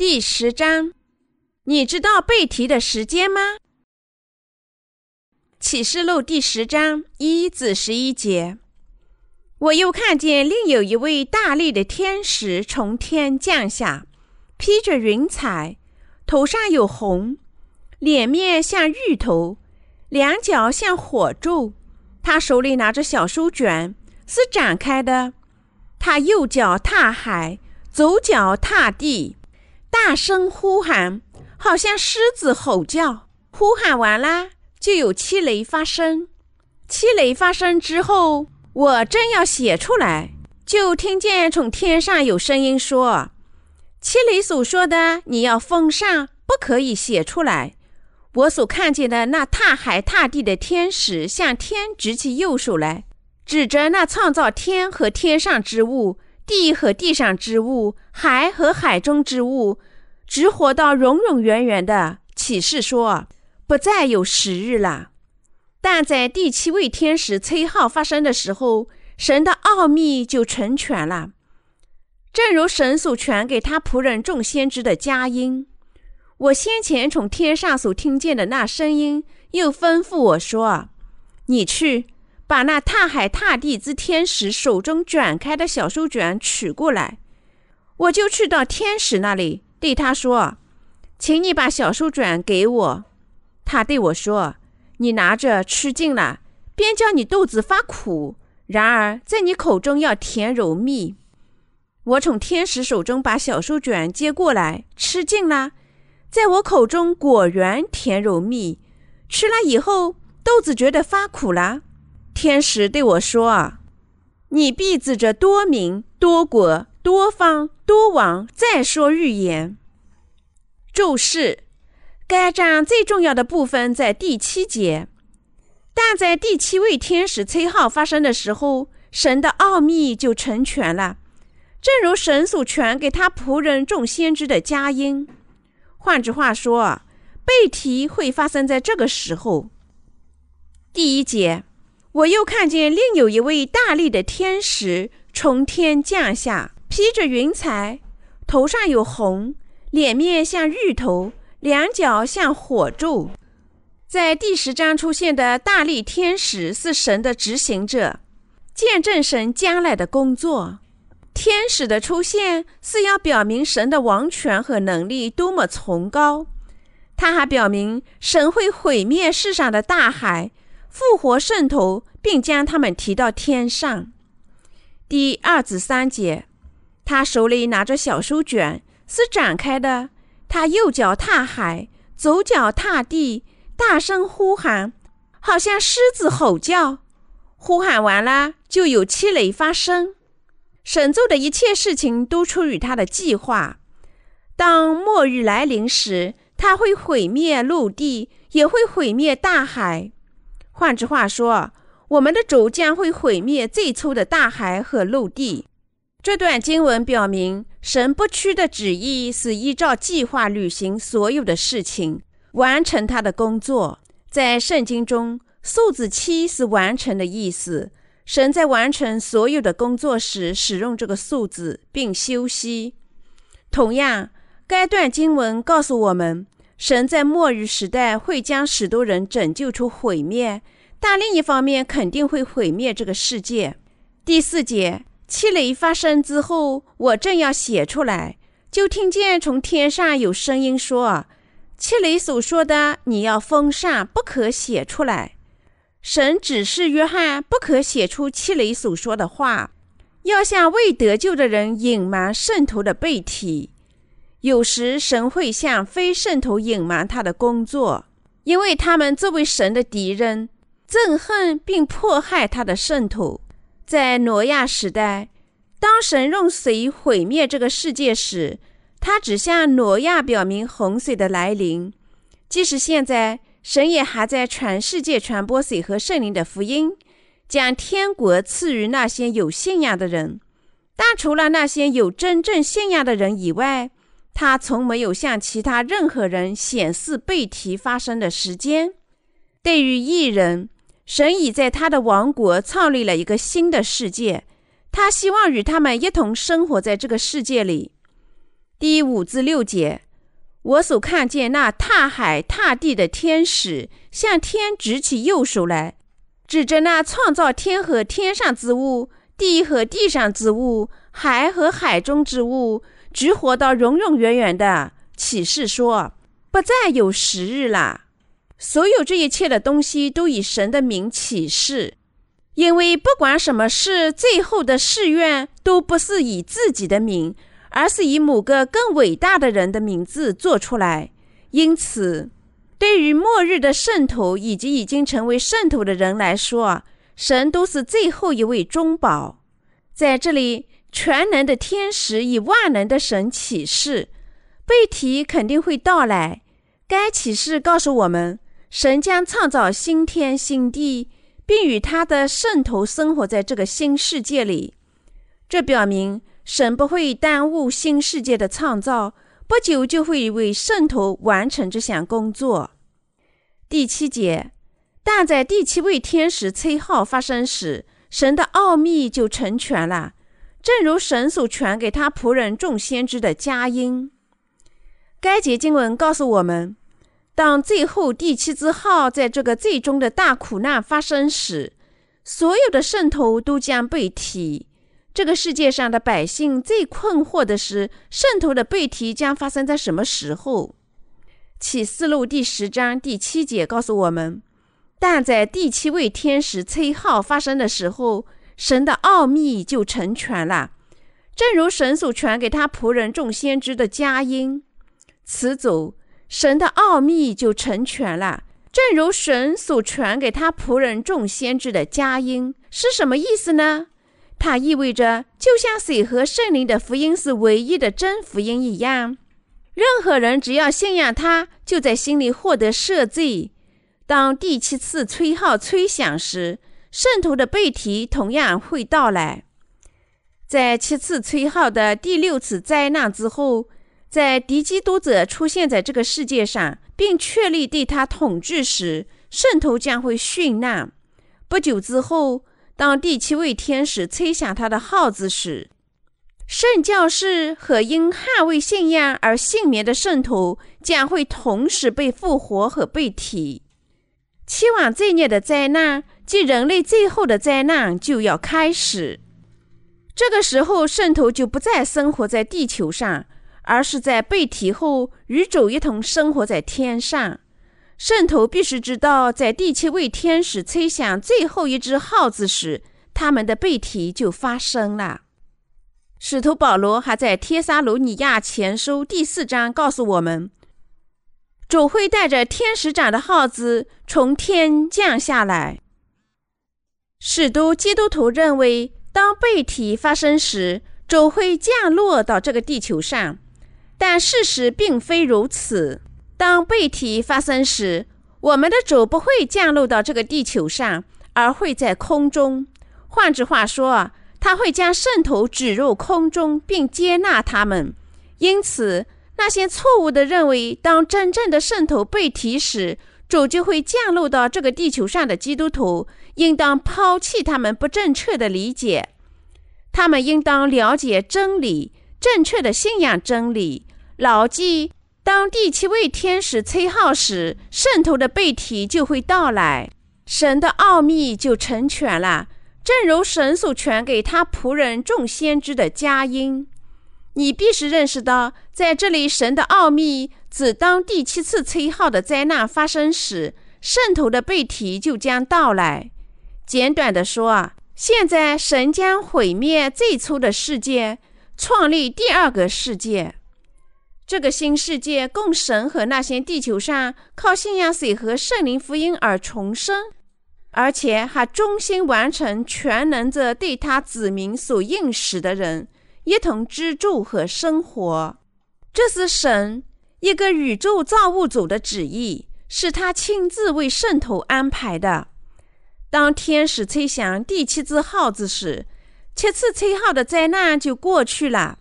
第十章，你知道背题的时间吗？启示录第十章一至十一节。我又看见另有一位大力的天使从天降下，披着云彩，头上有红，脸面像芋头，两脚像火柱。他手里拿着小书卷，是展开的。他右脚踏海，左脚踏地，大声呼喊，好像狮子吼叫。呼喊完了，就有七雷发生。七雷发生之后。我正要写出来，就听见从天上有声音说：“七雷所说的，你要封上，不可以写出来。”我所看见的那踏海踏地的天使，向天举起右手来，指着那创造天和天上之物、地和地上之物、海和海中之物，只活到永永远远的启示说：“不再有时日了。”但在第七位天使崔号发生的时候，神的奥秘就成全了，正如神所传给他仆人众先知的佳音。我先前从天上所听见的那声音，又吩咐我说：“你去把那踏海踏地之天使手中卷开的小书卷取过来。”我就去到天使那里，对他说：“请你把小书卷给我。”他对我说。你拿着吃尽了，便叫你肚子发苦；然而在你口中要甜柔蜜。我从天使手中把小书卷接过来，吃尽了，在我口中果然甜柔蜜。吃了以后，肚子觉得发苦了。天使对我说：“你必指着多民、多国、多方、多王再说预言。”注释。该章最重要的部分在第七节，但在第七位天使崔号发生的时候，神的奥秘就成全了，正如神所传给他仆人众先知的佳音。换句话说，背题会发生在这个时候。第一节，我又看见另有一位大力的天使从天降下，披着云彩，头上有红，脸面像芋头。两脚像火柱，在第十章出现的大力天使是神的执行者，见证神将来的工作。天使的出现是要表明神的王权和能力多么崇高。他还表明神会毁灭世上的大海，复活圣徒，并将他们提到天上。第二至三节，他手里拿着小书卷，是展开的。他右脚踏海，左脚踏地，大声呼喊，好像狮子吼叫。呼喊完了，就有气雷发生。神做的一切事情都出于他的计划。当末日来临时，他会毁灭陆地，也会毁灭大海。换句话说，我们的主将会毁灭最初的大海和陆地。这段经文表明，神不屈的旨意是依照计划履行所有的事情，完成他的工作。在圣经中，数字七是完成的意思。神在完成所有的工作时使用这个数字，并休息。同样，该段经文告诉我们，神在末日时代会将许多人拯救出毁灭，但另一方面肯定会毁灭这个世界。第四节。气雷发生之后，我正要写出来，就听见从天上有声音说：“气雷所说的，你要封上，不可写出来。”神指示约翰不可写出气雷所说的话，要向未得救的人隐瞒圣徒的背体。有时神会向非圣徒隐瞒他的工作，因为他们作为神的敌人，憎恨并迫害他的圣徒。在挪亚时代，当神用水毁灭这个世界时，他只向挪亚表明洪水的来临。即使现在，神也还在全世界传播水和圣灵的福音，将天国赐予那些有信仰的人。但除了那些有真正信仰的人以外，他从没有向其他任何人显示被提发生的时间。对于异人。神已在他的王国创立了一个新的世界，他希望与他们一同生活在这个世界里。第五至六节，我所看见那踏海踏地的天使，向天举起右手来，指着那创造天和天上之物、地和地上之物、海和海中之物，直活到永永远远的启示说：不再有时日了。所有这一切的东西都以神的名启示，因为不管什么事，最后的誓愿都不是以自己的名，而是以某个更伟大的人的名字做出来。因此，对于末日的圣徒以及已经成为圣徒的人来说，神都是最后一位中保。在这里，全能的天使以万能的神启示，背题肯定会到来。该启示告诉我们。神将创造新天新地，并与他的圣徒生活在这个新世界里。这表明神不会耽误新世界的创造，不久就会为圣徒完成这项工作。第七节，但在第七位天使吹号发生时，神的奥秘就成全了，正如神所传给他仆人众先知的佳音。该节经文告诉我们。当最后第七支号在这个最终的大苦难发生时，所有的圣徒都将被提。这个世界上的百姓最困惑的是，圣徒的被提将发生在什么时候？启示录第十章第七节告诉我们：但在第七位天使吹号发生的时候，神的奥秘就成全了，正如神所传给他仆人众先知的佳音。此走。神的奥秘就成全了，正如神所传给他仆人众先知的佳音是什么意思呢？它意味着，就像水和圣灵的福音是唯一的真福音一样，任何人只要信仰他，就在心里获得赦罪。当第七次吹号吹响时，圣徒的背题同样会到来。在七次吹号的第六次灾难之后。在敌基督者出现在这个世界上，并确立对他统治时，圣徒将会殉难。不久之后，当第七位天使吹响他的号子时，圣教士和因捍卫信仰而幸免的圣徒将会同时被复活和被提。期望罪孽的灾难即人类最后的灾难就要开始。这个时候，圣徒就不再生活在地球上。而是在被提后与主一同生活在天上。圣徒必须知道，在第七位天使吹响最后一只号子时，他们的被提就发生了。使徒保罗还在《帖撒罗尼亚前书》第四章告诉我们，主会带着天使长的号子从天降下来。使徒基督徒认为，当被提发生时，主会降落到这个地球上。但事实并非如此。当背题发生时，我们的主不会降落到这个地球上，而会在空中。换句话说，他会将圣徒指入空中，并接纳他们。因此，那些错误的认为，当真正的圣徒被提时，主就会降落到这个地球上的基督徒，应当抛弃他们不正确的理解。他们应当了解真理，正确的信仰真理。牢记，当第七位天使吹号时，圣徒的背题就会到来，神的奥秘就成全了，正如神所传给他仆人众先知的佳音。你必须认识到，在这里，神的奥秘指当第七次吹号的灾难发生时，圣徒的背题就将到来。简短的说啊，现在神将毁灭最初的世界，创立第二个世界。这个新世界供神和那些地球上靠信仰水和圣灵福音而重生，而且还忠心完成全能者对他子民所应许的人一同居住和生活。这是神一个宇宙造物主的旨意，是他亲自为圣徒安排的。当天使吹响第七支号子时，七次吹号的灾难就过去了。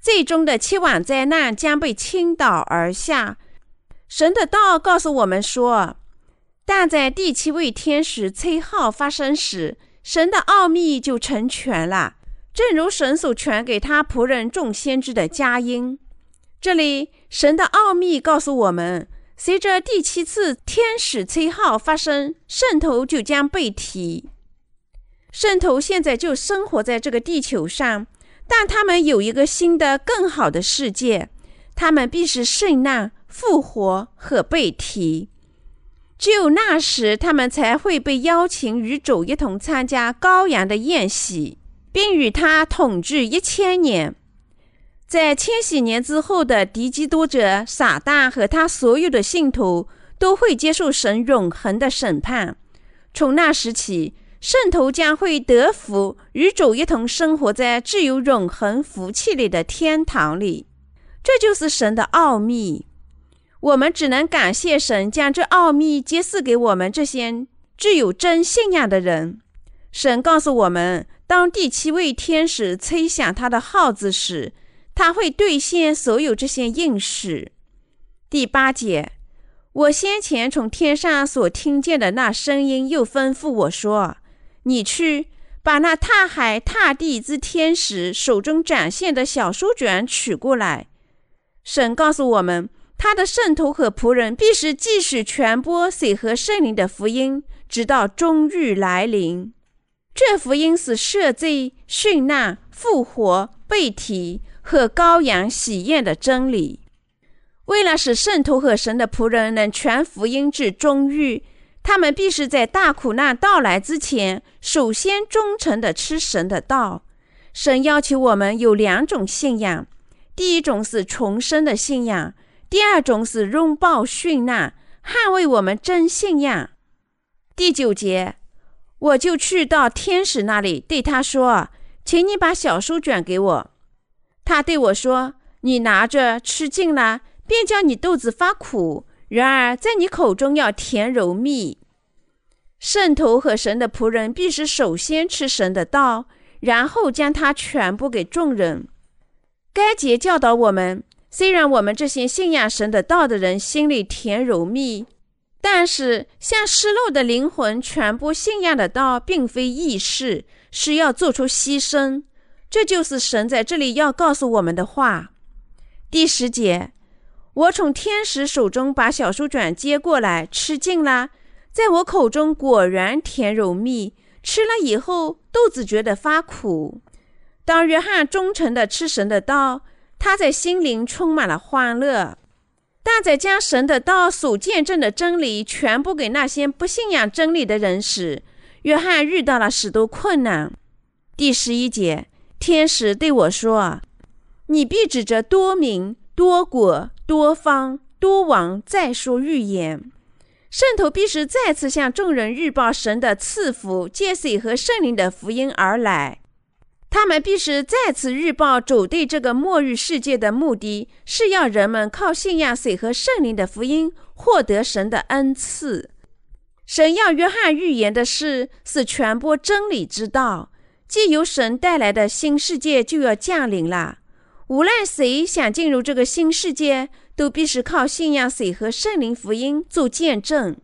最终的七网灾难将被倾倒而下。神的道告诉我们说，但在第七位天使吹号发生时，神的奥秘就成全了，正如神所传给他仆人众先知的佳音。这里神的奥秘告诉我们，随着第七次天使吹号发生，圣徒就将被提。圣徒现在就生活在这个地球上，但他们有一个新的、更好的世界，他们必是圣难、复活和被提。只有那时，他们才会被邀请与主一同参加羔羊的宴席，并与他统治一千年。在千禧年之后的敌基督者撒旦和他所有的信徒都会接受神永恒的审判。从那时起，圣徒将会得福，与主一同生活在自有永恒福气里的天堂里。这就是神的奥秘。我们只能感谢神，将这奥秘揭示给我们这些具有真信仰的人。神告诉我们，当第七位天使吹响他的号子时，他会兑现所有这些应许。第八节，我先前从天上所听见的那声音又吩咐我说：“你去把那踏海踏地之天使手中展现的小书卷取过来。”神告诉我们。他的圣徒和仆人必须继续传播水和圣灵的福音，直到终日来临。这福音是赦罪、殉难、复活、被提和羔羊喜宴的真理。为了使圣徒和神的仆人能传福音至终日，他们必须在大苦难到来之前，首先忠诚地吃神的道。神要求我们有两种信仰：第一种是重生的信仰。第二种是拥抱殉难，捍卫我们真信仰。第九节，我就去到天使那里，对他说：“请你把小书卷给我。”他对我说：“你拿着吃尽了，便叫你肚子发苦；然而在你口中要甜柔蜜。”圣徒和神的仆人必须首先吃神的道，然后将它传播给众人。该节教导我们。虽然我们这些信仰神的道的人心里甜柔蜜，但是向失落的灵魂传播信仰的道，并非易事，是要做出牺牲。这就是神在这里要告诉我们的话。第十节，我从天使手中把小书卷接过来，吃尽了，在我口中果然甜柔蜜。吃了以后，肚子觉得发苦。当约翰忠诚的吃神的道。他在心灵充满了欢乐，但在将神的道所见证的真理全部给那些不信仰真理的人时，约翰遇到了许多困难。第十一节，天使对我说：“你必指着多名、多国、多方、多王再说预言。圣徒必须再次向众人预报神的赐福、借水和圣灵的福音而来。”他们必须再次预报主对这个末日世界的目的是要人们靠信仰水和圣灵的福音获得神的恩赐。神要约翰预言的事是传播真理之道，既由神带来的新世界就要降临了。无论谁想进入这个新世界，都必须靠信仰水和圣灵福音做见证。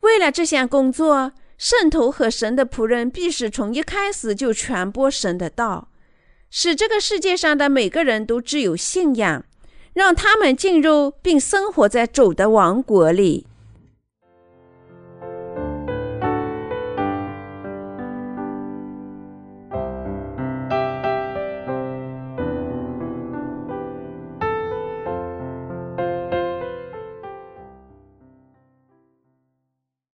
为了这项工作。圣徒和神的仆人必须从一开始就传播神的道，使这个世界上的每个人都具有信仰，让他们进入并生活在主的王国里。